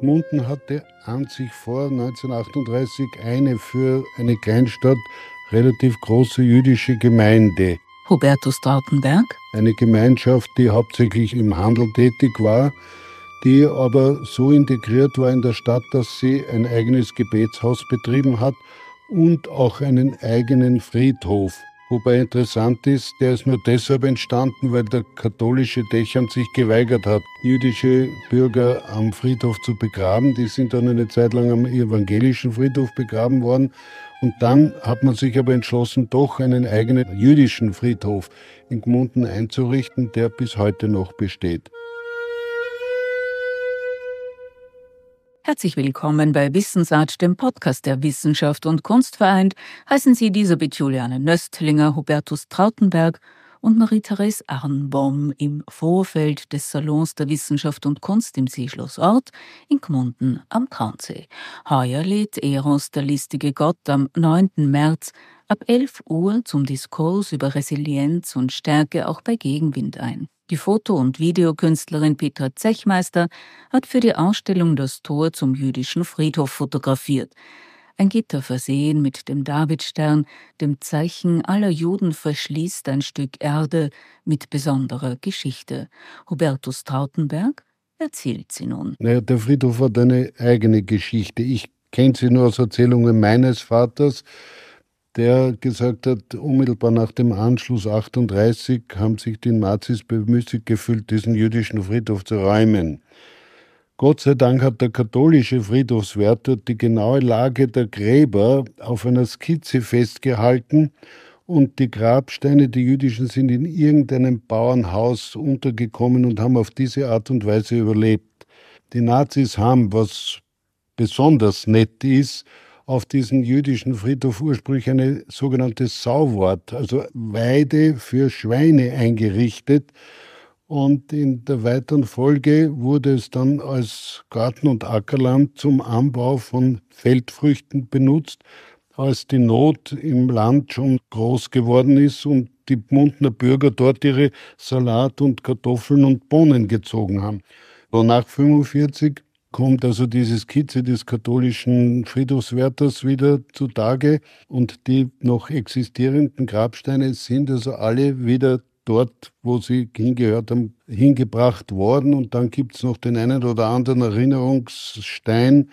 Gmunden hatte an sich vor 1938 eine für eine Kleinstadt relativ große jüdische Gemeinde. Hubertus Trautenberg. Eine Gemeinschaft, die hauptsächlich im Handel tätig war, die aber so integriert war in der Stadt, dass sie ein eigenes Gebetshaus betrieben hat und auch einen eigenen Friedhof. Wobei interessant ist, der ist nur deshalb entstanden, weil der katholische Dächern sich geweigert hat, jüdische Bürger am Friedhof zu begraben. Die sind dann eine Zeit lang am evangelischen Friedhof begraben worden. Und dann hat man sich aber entschlossen, doch einen eigenen jüdischen Friedhof in Gmunden einzurichten, der bis heute noch besteht. Herzlich willkommen bei Wissensart, dem Podcast der Wissenschaft und Kunst vereint. Heißen Sie Elisabeth Juliane Nöstlinger, Hubertus Trautenberg und Marie-Therese Arnbaum im Vorfeld des Salons der Wissenschaft und Kunst im Seeschloss Ort in Gmunden am Traunsee. Heuer lädt Eros, der listige Gott, am 9. März ab 11 Uhr zum Diskurs über Resilienz und Stärke auch bei Gegenwind ein. Die Foto- und Videokünstlerin Petra Zechmeister hat für die Ausstellung das Tor zum jüdischen Friedhof fotografiert. Ein Gitter versehen mit dem Davidstern, dem Zeichen aller Juden, verschließt ein Stück Erde mit besonderer Geschichte. Hubertus Trautenberg erzählt sie nun. Naja, der Friedhof hat eine eigene Geschichte. Ich kenne sie nur aus Erzählungen meines Vaters der gesagt hat, unmittelbar nach dem Anschluss 38 haben sich die Nazis bemüßigt gefühlt, diesen jüdischen Friedhof zu räumen. Gott sei Dank hat der katholische Friedhofswärter die genaue Lage der Gräber auf einer Skizze festgehalten und die Grabsteine, die jüdischen, sind in irgendeinem Bauernhaus untergekommen und haben auf diese Art und Weise überlebt. Die Nazis haben, was besonders nett ist, auf diesen jüdischen Friedhof ursprünglich eine sogenannte Sauwort, also Weide für Schweine eingerichtet. Und in der weiteren Folge wurde es dann als Garten- und Ackerland zum Anbau von Feldfrüchten benutzt, als die Not im Land schon groß geworden ist und die Mundner Bürger dort ihre Salat und Kartoffeln und Bohnen gezogen haben. So nach 45 kommt also diese Skizze des katholischen Friedhofswärters wieder zutage und die noch existierenden Grabsteine sind also alle wieder dort, wo sie hingehört haben, hingebracht worden. Und dann gibt es noch den einen oder anderen Erinnerungsstein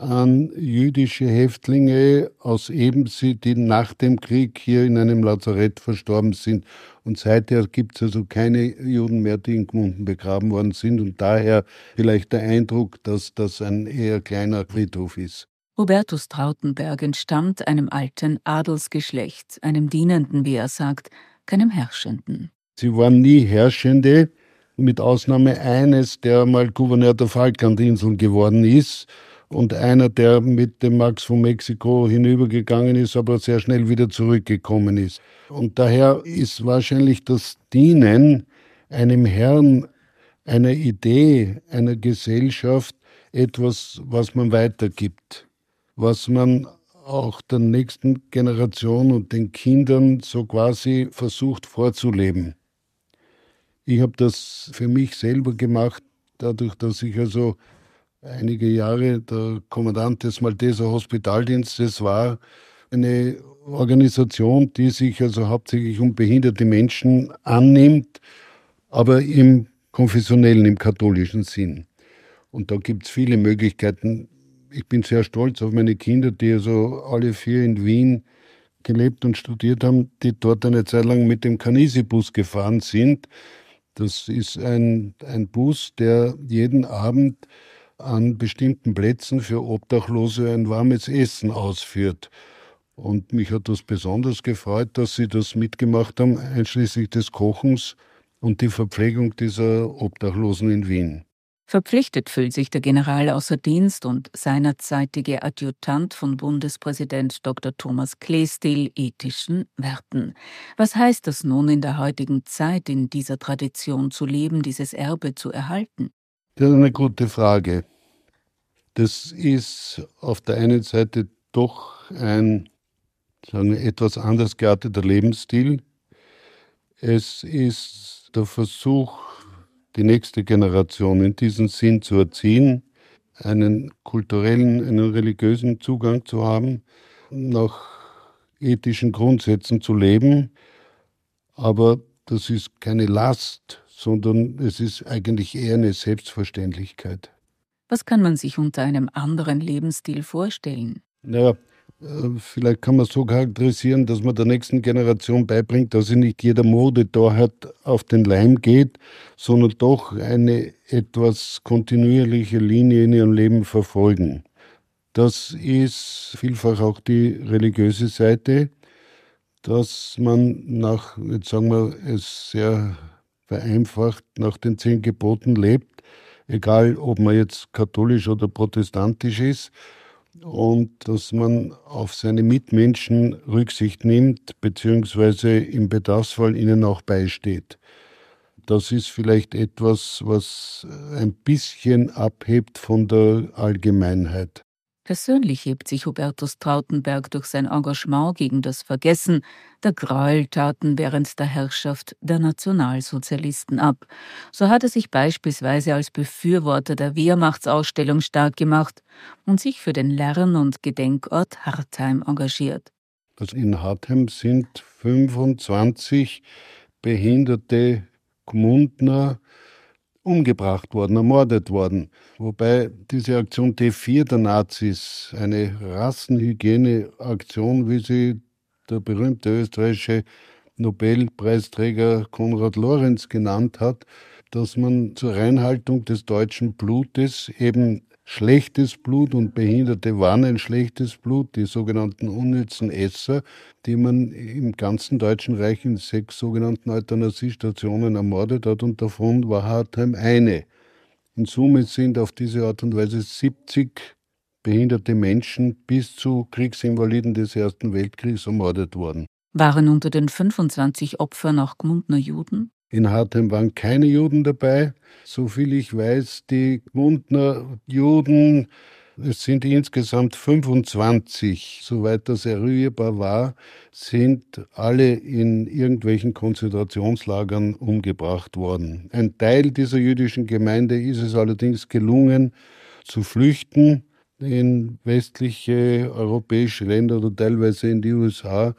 an jüdische Häftlinge aus Ebensee, die nach dem Krieg hier in einem Lazarett verstorben sind. Und seither gibt es also keine Juden mehr, die in Gmunden begraben worden sind. Und daher vielleicht der Eindruck, dass das ein eher kleiner Friedhof ist. Hubertus Trautenberg entstammt einem alten Adelsgeschlecht, einem Dienenden, wie er sagt, keinem Herrschenden. Sie waren nie Herrschende, mit Ausnahme eines, der mal Gouverneur der Falklandinseln geworden ist und einer, der mit dem Max von Mexiko hinübergegangen ist, aber sehr schnell wieder zurückgekommen ist. Und daher ist wahrscheinlich das Dienen einem Herrn, einer Idee, einer Gesellschaft etwas, was man weitergibt, was man auch der nächsten Generation und den Kindern so quasi versucht vorzuleben. Ich habe das für mich selber gemacht, dadurch, dass ich also einige Jahre der Kommandant des Malteser Hospitaldienstes war. Eine Organisation, die sich also hauptsächlich um behinderte Menschen annimmt, aber im konfessionellen, im katholischen Sinn. Und da gibt es viele Möglichkeiten. Ich bin sehr stolz auf meine Kinder, die also alle vier in Wien gelebt und studiert haben, die dort eine Zeit lang mit dem Canisi-Bus gefahren sind. Das ist ein, ein Bus, der jeden Abend an bestimmten Plätzen für Obdachlose ein warmes Essen ausführt. Und mich hat das besonders gefreut, dass Sie das mitgemacht haben, einschließlich des Kochens und die Verpflegung dieser Obdachlosen in Wien. Verpflichtet fühlt sich der General außer Dienst und seinerzeitige Adjutant von Bundespräsident Dr. Thomas Kleestil ethischen Werten. Was heißt das nun in der heutigen Zeit, in dieser Tradition zu leben, dieses Erbe zu erhalten? Das ist eine gute Frage. Das ist auf der einen Seite doch ein sagen wir, etwas anders gearteter Lebensstil. Es ist der Versuch, die nächste Generation in diesen Sinn zu erziehen. einen kulturellen, einen religiösen Zugang zu haben, nach ethischen Grundsätzen zu leben. Aber das ist keine Last, sondern es ist eigentlich eher eine Selbstverständlichkeit. Was kann man sich unter einem anderen Lebensstil vorstellen? Naja, äh, vielleicht kann man so charakterisieren, dass man der nächsten Generation beibringt, dass sie nicht jeder Mode da hat, auf den Leim geht, sondern doch eine etwas kontinuierliche Linie in ihrem Leben verfolgen. Das ist vielfach auch die religiöse Seite, dass man nach, jetzt sagen wir es sehr vereinfacht, nach den zehn Geboten lebt, egal ob man jetzt katholisch oder protestantisch ist und dass man auf seine Mitmenschen Rücksicht nimmt, beziehungsweise im Bedarfsfall ihnen auch beisteht. Das ist vielleicht etwas, was ein bisschen abhebt von der Allgemeinheit. Persönlich hebt sich Hubertus Trautenberg durch sein Engagement gegen das Vergessen der Gräueltaten während der Herrschaft der Nationalsozialisten ab. So hat er sich beispielsweise als Befürworter der Wehrmachtsausstellung stark gemacht und sich für den Lern- und Gedenkort Hartheim engagiert. Also in Hartheim sind 25 behinderte Gmundner umgebracht worden, ermordet worden. Wobei diese Aktion T4 der Nazis, eine Rassenhygieneaktion, wie sie der berühmte österreichische Nobelpreisträger Konrad Lorenz genannt hat, dass man zur Reinhaltung des deutschen Blutes eben schlechtes Blut und Behinderte waren ein schlechtes Blut, die sogenannten unnützen Esser, die man im ganzen Deutschen Reich in sechs sogenannten Euthanasiestationen ermordet hat und davon war Hartheim eine. In Summe sind auf diese Art und Weise 70 behinderte Menschen bis zu Kriegsinvaliden des Ersten Weltkriegs ermordet worden. Waren unter den 25 Opfern auch Gmundner Juden? In Hartheim waren keine Juden dabei. Soviel ich weiß, die Gmundner Juden, es sind insgesamt 25, soweit das eruierbar war, sind alle in irgendwelchen Konzentrationslagern umgebracht worden. Ein Teil dieser jüdischen Gemeinde ist es allerdings gelungen, zu flüchten in westliche europäische Länder oder teilweise in die USA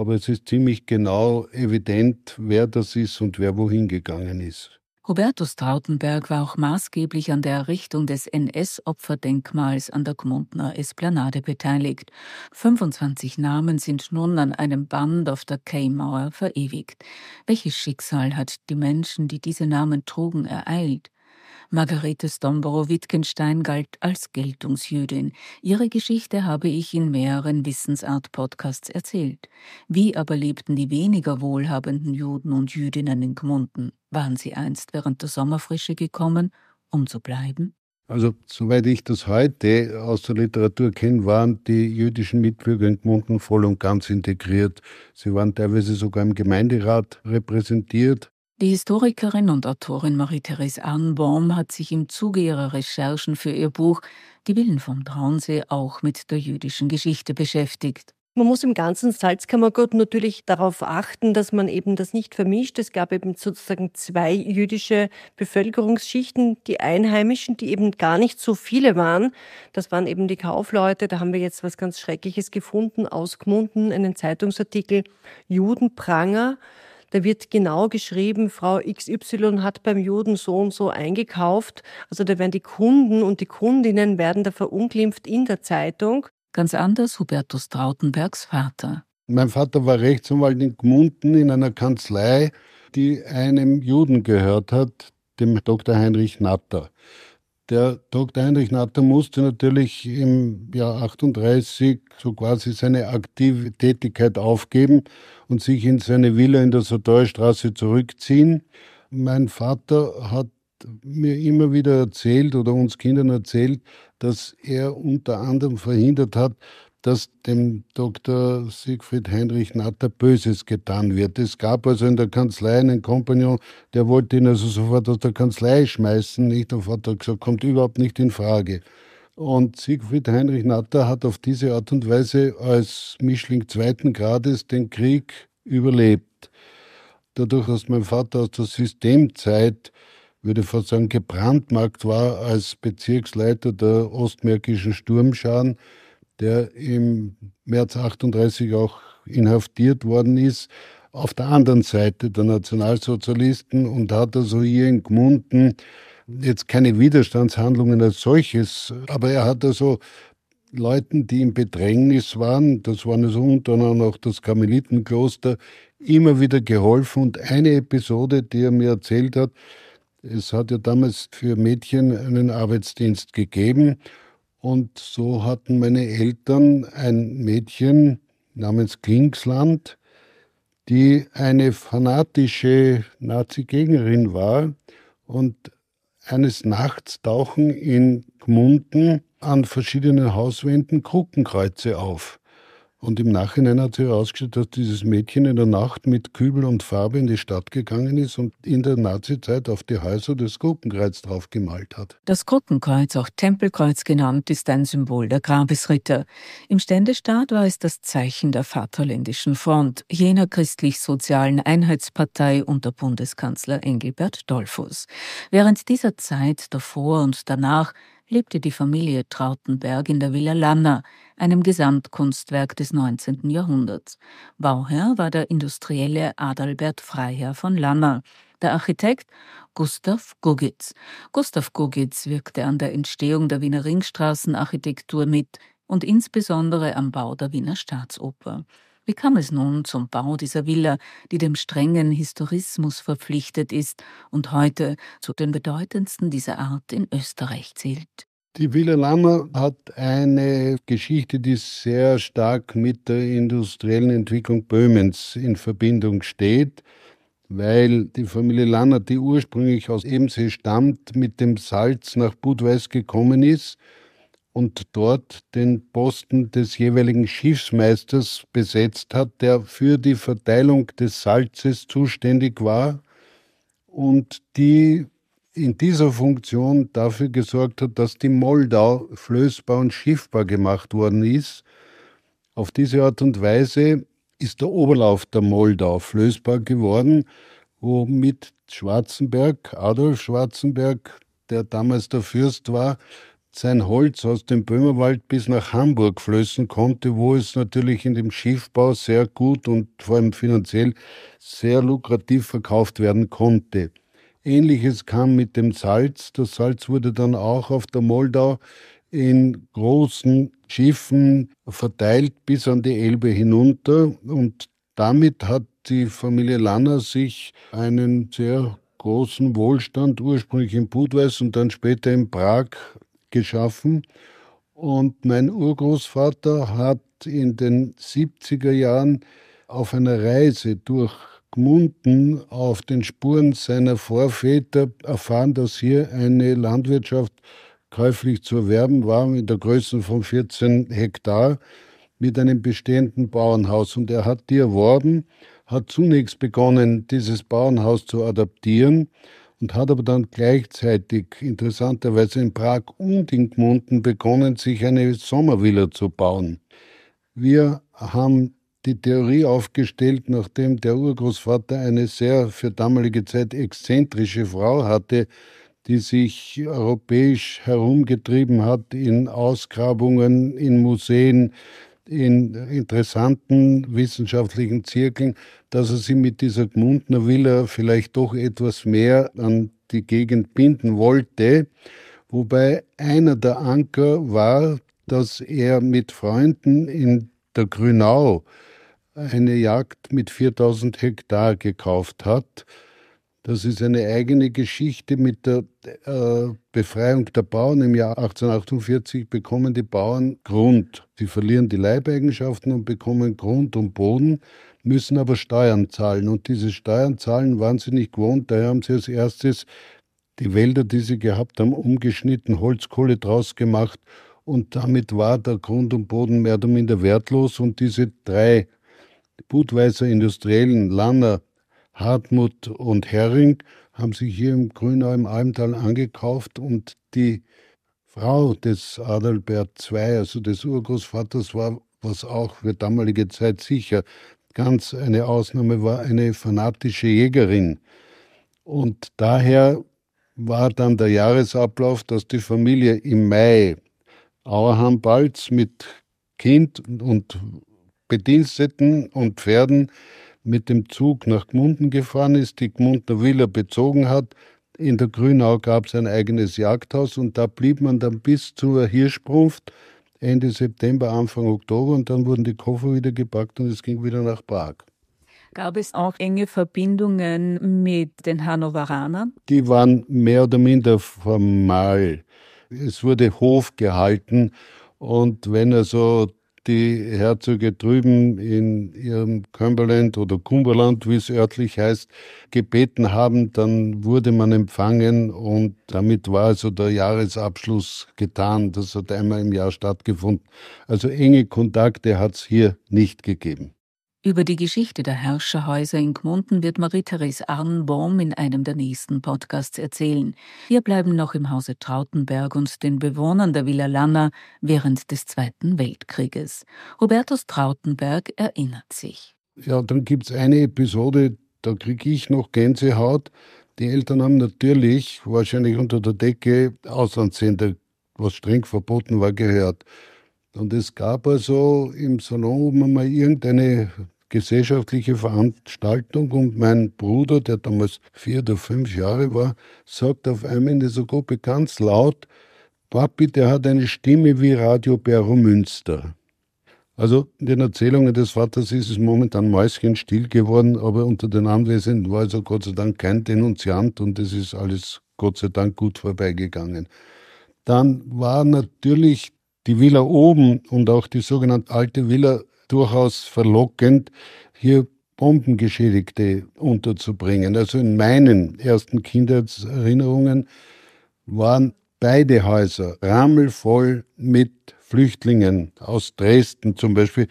aber es ist ziemlich genau evident, wer das ist und wer wohin gegangen ist. Hubertus Trautenberg war auch maßgeblich an der Errichtung des NS-Opferdenkmals an der Gmundner Esplanade beteiligt. 25 Namen sind nun an einem Band auf der K-Mauer verewigt. Welches Schicksal hat die Menschen, die diese Namen trugen, ereilt? Margarete Stomborow-Wittgenstein galt als Geltungsjüdin. Ihre Geschichte habe ich in mehreren Wissensart-Podcasts erzählt. Wie aber lebten die weniger wohlhabenden Juden und Jüdinnen in Gmunden? Waren sie einst während der Sommerfrische gekommen, um zu bleiben? Also, soweit ich das heute aus der Literatur kenne, waren die jüdischen Mitbürger in Gmunden voll und ganz integriert. Sie waren teilweise sogar im Gemeinderat repräsentiert. Die Historikerin und Autorin Marie-Therese Arnbaum hat sich im Zuge ihrer Recherchen für ihr Buch Die Willen vom Traunsee auch mit der jüdischen Geschichte beschäftigt. Man muss im ganzen Salzkammergut natürlich darauf achten, dass man eben das nicht vermischt. Es gab eben sozusagen zwei jüdische Bevölkerungsschichten, die Einheimischen, die eben gar nicht so viele waren. Das waren eben die Kaufleute. Da haben wir jetzt was ganz Schreckliches gefunden, aus Gmunden, einen Zeitungsartikel, Judenpranger. Da wird genau geschrieben, Frau XY hat beim Juden so und so eingekauft. Also da werden die Kunden und die Kundinnen werden da verunglimpft in der Zeitung. Ganz anders Hubertus Trautenbergs Vater. Mein Vater war Rechtsanwalt in Gmunden in einer Kanzlei, die einem Juden gehört hat, dem Dr. Heinrich Natter. Der Dr. Heinrich Natter musste natürlich im Jahr 38 so quasi seine aktive Tätigkeit aufgeben und sich in seine Villa in der Sodorstraße zurückziehen. Mein Vater hat mir immer wieder erzählt oder uns Kindern erzählt, dass er unter anderem verhindert hat, dass dem Dr. Siegfried Heinrich Natter Böses getan wird. Es gab also in der Kanzlei einen Kompagnon, der wollte ihn also sofort aus der Kanzlei schmeißen. Nicht? Vater hat gesagt, kommt überhaupt nicht in Frage. Und Siegfried Heinrich Natter hat auf diese Art und Weise als Mischling zweiten Grades den Krieg überlebt. Dadurch, dass mein Vater aus der Systemzeit würde fast sagen, gebrandmarkt war als Bezirksleiter der ostmärkischen Sturmscharen, der im März 38 auch inhaftiert worden ist, auf der anderen Seite der Nationalsozialisten und hat also hier in Gmunden jetzt keine Widerstandshandlungen als solches, aber er hat also Leuten, die im Bedrängnis waren, das waren also unter anderem auch das Karmelitenkloster, immer wieder geholfen. Und eine Episode, die er mir erzählt hat, es hat ja damals für Mädchen einen Arbeitsdienst gegeben. Und so hatten meine Eltern ein Mädchen namens Klingsland, die eine fanatische Nazi-Gegnerin war. Und eines Nachts tauchen in Gmunden an verschiedenen Hauswänden Kruckenkreuze auf. Und im Nachhinein hat sich herausgestellt, dass dieses Mädchen in der Nacht mit Kübel und Farbe in die Stadt gegangen ist und in der Nazizeit auf die Häuser das Gruppenkreuz draufgemalt hat. Das Gruppenkreuz, auch Tempelkreuz genannt, ist ein Symbol der Grabesritter. Im Ständestaat war es das Zeichen der Vaterländischen Front, jener christlich-sozialen Einheitspartei unter Bundeskanzler Engelbert Dollfuss. Während dieser Zeit davor und danach lebte die Familie Trautenberg in der Villa Lanner, einem Gesamtkunstwerk des 19. Jahrhunderts. Bauherr war der Industrielle Adalbert Freiherr von Lanner, der Architekt Gustav Gugitz. Gustav Gugitz wirkte an der Entstehung der Wiener Ringstraßenarchitektur mit und insbesondere am Bau der Wiener Staatsoper. Wie kam es nun zum Bau dieser Villa, die dem strengen Historismus verpflichtet ist und heute zu den bedeutendsten dieser Art in Österreich zählt? Die Villa Lammer hat eine Geschichte, die sehr stark mit der industriellen Entwicklung Böhmens in Verbindung steht, weil die Familie Lanner, die ursprünglich aus Ebensee stammt, mit dem Salz nach Budweis gekommen ist und dort den Posten des jeweiligen Schiffsmeisters besetzt hat, der für die Verteilung des Salzes zuständig war und die in dieser Funktion dafür gesorgt hat, dass die Moldau flößbar und schiffbar gemacht worden ist. Auf diese Art und Weise ist der Oberlauf der Moldau flößbar geworden, womit Schwarzenberg, Adolf Schwarzenberg, der damals der Fürst war, sein Holz aus dem Böhmerwald bis nach Hamburg flößen konnte, wo es natürlich in dem Schiffbau sehr gut und vor allem finanziell sehr lukrativ verkauft werden konnte. Ähnliches kam mit dem Salz. Das Salz wurde dann auch auf der Moldau in großen Schiffen verteilt bis an die Elbe hinunter und damit hat die Familie Lanner sich einen sehr großen Wohlstand ursprünglich in Budweis und dann später in Prag geschaffen. Und mein Urgroßvater hat in den 70er Jahren auf einer Reise durch Gmunden auf den Spuren seiner Vorväter erfahren, dass hier eine Landwirtschaft käuflich zu erwerben war mit der Größe von 14 Hektar mit einem bestehenden Bauernhaus. Und er hat die erworben, hat zunächst begonnen, dieses Bauernhaus zu adaptieren und hat aber dann gleichzeitig interessanterweise in Prag und in Gmunden begonnen, sich eine Sommervilla zu bauen. Wir haben die Theorie aufgestellt, nachdem der Urgroßvater eine sehr für damalige Zeit exzentrische Frau hatte, die sich europäisch herumgetrieben hat in Ausgrabungen, in Museen, in interessanten wissenschaftlichen Zirkeln, dass er sie mit dieser Gmundner Villa vielleicht doch etwas mehr an die Gegend binden wollte. Wobei einer der Anker war, dass er mit Freunden in der Grünau eine Jagd mit 4000 Hektar gekauft hat. Das ist eine eigene Geschichte mit der äh, Befreiung der Bauern. Im Jahr 1848 bekommen die Bauern Grund. Sie verlieren die Leibeigenschaften und bekommen Grund und Boden, müssen aber Steuern zahlen. Und diese Steuern zahlen waren sie nicht gewohnt. Daher haben sie als erstes die Wälder, die sie gehabt haben, umgeschnitten, Holzkohle draus gemacht. Und damit war der Grund und Boden mehr oder minder wertlos. Und diese drei Budweiser Industriellen, Lanner, Hartmut und Hering haben sich hier im Grünau im Almtal angekauft und die Frau des Adalbert II, also des Urgroßvaters, war, was auch für damalige Zeit sicher ganz eine Ausnahme war, eine fanatische Jägerin. Und daher war dann der Jahresablauf, dass die Familie im Mai Auerham-Balz mit Kind und Bediensteten und Pferden mit dem Zug nach Gmunden gefahren ist, die Gmundner Villa bezogen hat. In der Grünau gab es ein eigenes Jagdhaus und da blieb man dann bis zur Hirschbrunft Ende September, Anfang Oktober und dann wurden die Koffer wieder gepackt und es ging wieder nach Prag. Gab es auch enge Verbindungen mit den Hannoveranern? Die waren mehr oder minder formal. Es wurde Hof gehalten und wenn also die Herzöge drüben in ihrem Cumberland oder Cumberland, wie es örtlich heißt, gebeten haben, dann wurde man empfangen und damit war also der Jahresabschluss getan. Das hat einmal im Jahr stattgefunden. Also enge Kontakte hat es hier nicht gegeben. Über die Geschichte der Herrscherhäuser in Gmunden wird Marie-Therese Arnbaum in einem der nächsten Podcasts erzählen. Wir bleiben noch im Hause Trautenberg und den Bewohnern der Villa Lanna während des Zweiten Weltkrieges. Hubertus Trautenberg erinnert sich. Ja, dann gibt es eine Episode, da kriege ich noch Gänsehaut. Die Eltern haben natürlich, wahrscheinlich unter der Decke, Auslandssender, was streng verboten war, gehört. Und es gab also im Salon mal irgendeine gesellschaftliche Veranstaltung und mein Bruder, der damals vier oder fünf Jahre war, sagt auf einmal in dieser Gruppe ganz laut, Papi, der hat eine Stimme wie Radio Berro Münster. Also in den Erzählungen des Vaters ist es momentan mäuschenstill geworden, aber unter den Anwesenden war also Gott sei Dank kein Denunziant und es ist alles Gott sei Dank gut vorbeigegangen. Dann war natürlich die Villa oben und auch die sogenannte alte Villa durchaus verlockend, hier Bombengeschädigte unterzubringen. Also in meinen ersten Kindheitserinnerungen waren beide Häuser rammelvoll mit Flüchtlingen aus Dresden, zum Beispiel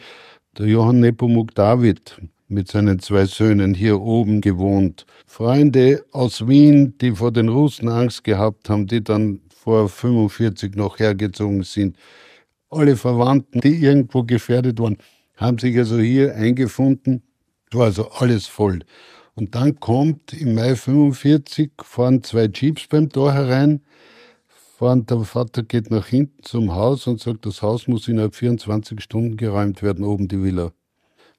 der Johann Nepomuk David mit seinen zwei Söhnen hier oben gewohnt. Freunde aus Wien, die vor den Russen Angst gehabt haben, die dann vor 45 noch hergezogen sind. Alle Verwandten, die irgendwo gefährdet waren, haben sich also hier eingefunden. Es war also alles voll. Und dann kommt im Mai 45, fahren zwei Jeeps beim Tor herein, fahren, der Vater geht nach hinten zum Haus und sagt, das Haus muss innerhalb 24 Stunden geräumt werden, oben die Villa.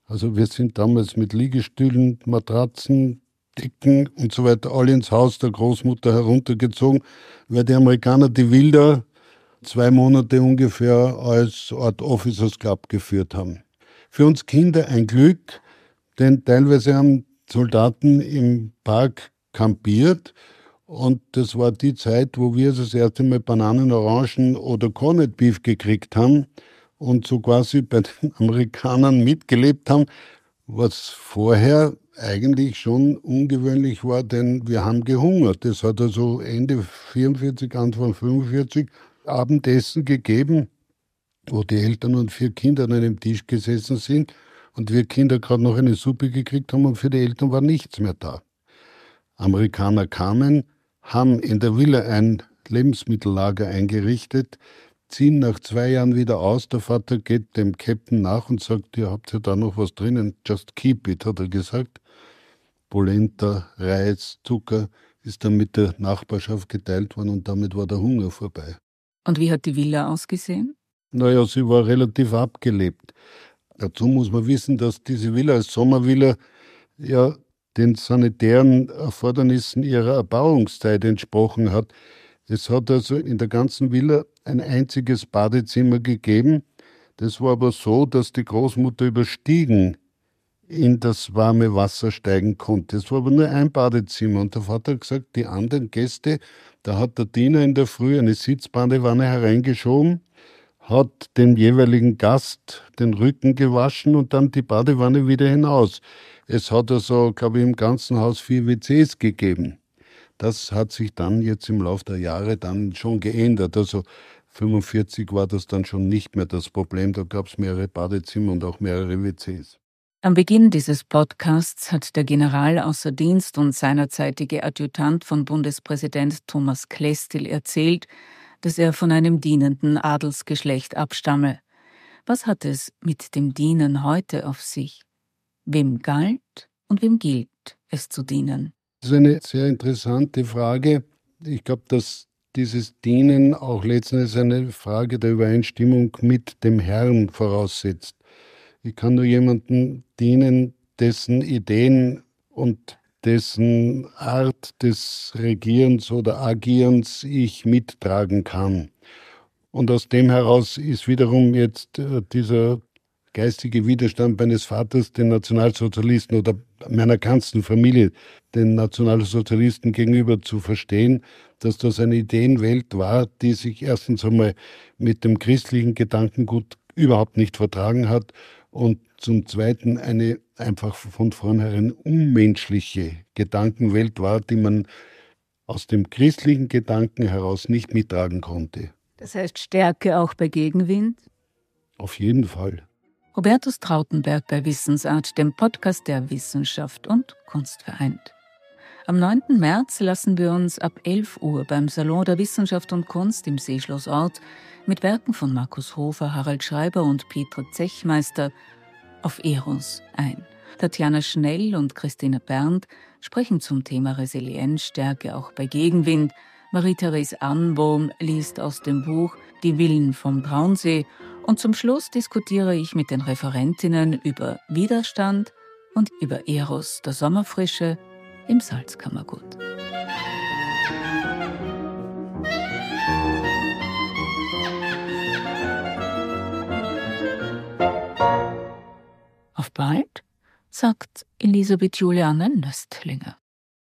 Also wir sind damals mit Liegestühlen, Matratzen, Decken und so weiter alle ins Haus der Großmutter heruntergezogen, weil die Amerikaner die Wilder zwei Monate ungefähr als Art Officers Club geführt haben. Für uns Kinder ein Glück, denn teilweise haben Soldaten im Park kampiert und das war die Zeit, wo wir das erste Mal Bananen, Orangen oder Corned Beef gekriegt haben und so quasi bei den Amerikanern mitgelebt haben, was vorher eigentlich schon ungewöhnlich war, denn wir haben gehungert. Das hat also Ende 44, Anfang 45 Abendessen gegeben, wo die Eltern und vier Kinder an einem Tisch gesessen sind und wir Kinder gerade noch eine Suppe gekriegt haben und für die Eltern war nichts mehr da. Amerikaner kamen, haben in der Villa ein Lebensmittellager eingerichtet, ziehen nach zwei Jahren wieder aus. Der Vater geht dem Captain nach und sagt, ihr habt ja da noch was drinnen, just keep it, hat er gesagt. Polenta, Reis, Zucker ist dann mit der Nachbarschaft geteilt worden und damit war der Hunger vorbei. Und wie hat die Villa ausgesehen? Naja, sie war relativ abgelebt. Dazu muss man wissen, dass diese Villa als Sommervilla ja den sanitären Erfordernissen ihrer Erbauungszeit entsprochen hat. Es hat also in der ganzen Villa ein einziges Badezimmer gegeben. Das war aber so, dass die Großmutter überstiegen in das warme Wasser steigen konnte. Es war aber nur ein Badezimmer und der Vater hat gesagt, die anderen Gäste da hat der Diener in der Früh eine Sitzbadewanne hereingeschoben, hat dem jeweiligen Gast den Rücken gewaschen und dann die Badewanne wieder hinaus. Es hat also, glaube ich, im ganzen Haus vier WCs gegeben. Das hat sich dann jetzt im Laufe der Jahre dann schon geändert. Also 45 war das dann schon nicht mehr das Problem. Da gab es mehrere Badezimmer und auch mehrere WCs. Am Beginn dieses Podcasts hat der General außer Dienst und seinerzeitige Adjutant von Bundespräsident Thomas Klestil erzählt, dass er von einem dienenden Adelsgeschlecht abstamme. Was hat es mit dem Dienen heute auf sich? Wem galt und wem gilt es zu dienen? Das ist eine sehr interessante Frage. Ich glaube, dass dieses Dienen auch letztendlich eine Frage der Übereinstimmung mit dem Herrn voraussetzt. Ich kann nur jemandem dienen, dessen Ideen und dessen Art des Regierens oder Agierens ich mittragen kann. Und aus dem heraus ist wiederum jetzt äh, dieser geistige Widerstand meines Vaters, den Nationalsozialisten oder meiner ganzen Familie, den Nationalsozialisten gegenüber zu verstehen, dass das eine Ideenwelt war, die sich erstens einmal mit dem christlichen Gedankengut überhaupt nicht vertragen hat und zum Zweiten eine einfach von vornherein unmenschliche Gedankenwelt war, die man aus dem christlichen Gedanken heraus nicht mittragen konnte. Das heißt Stärke auch bei Gegenwind? Auf jeden Fall. Hubertus Trautenberg bei Wissensart, dem Podcast der Wissenschaft und Kunst vereint. Am 9. März lassen wir uns ab 11 Uhr beim Salon der Wissenschaft und Kunst im Seeschlossort mit Werken von Markus Hofer, Harald Schreiber und Peter Zechmeister auf Eros ein. Tatjana Schnell und Christine Berndt sprechen zum Thema Resilienzstärke auch bei Gegenwind. Marie-Therese Arnbohm liest aus dem Buch Die Willen vom Traunsee und zum Schluss diskutiere ich mit den Referentinnen über Widerstand und über Eros der Sommerfrische im Salzkammergut. Auf bald, sagt Elisabeth Juliane Nöstlinger.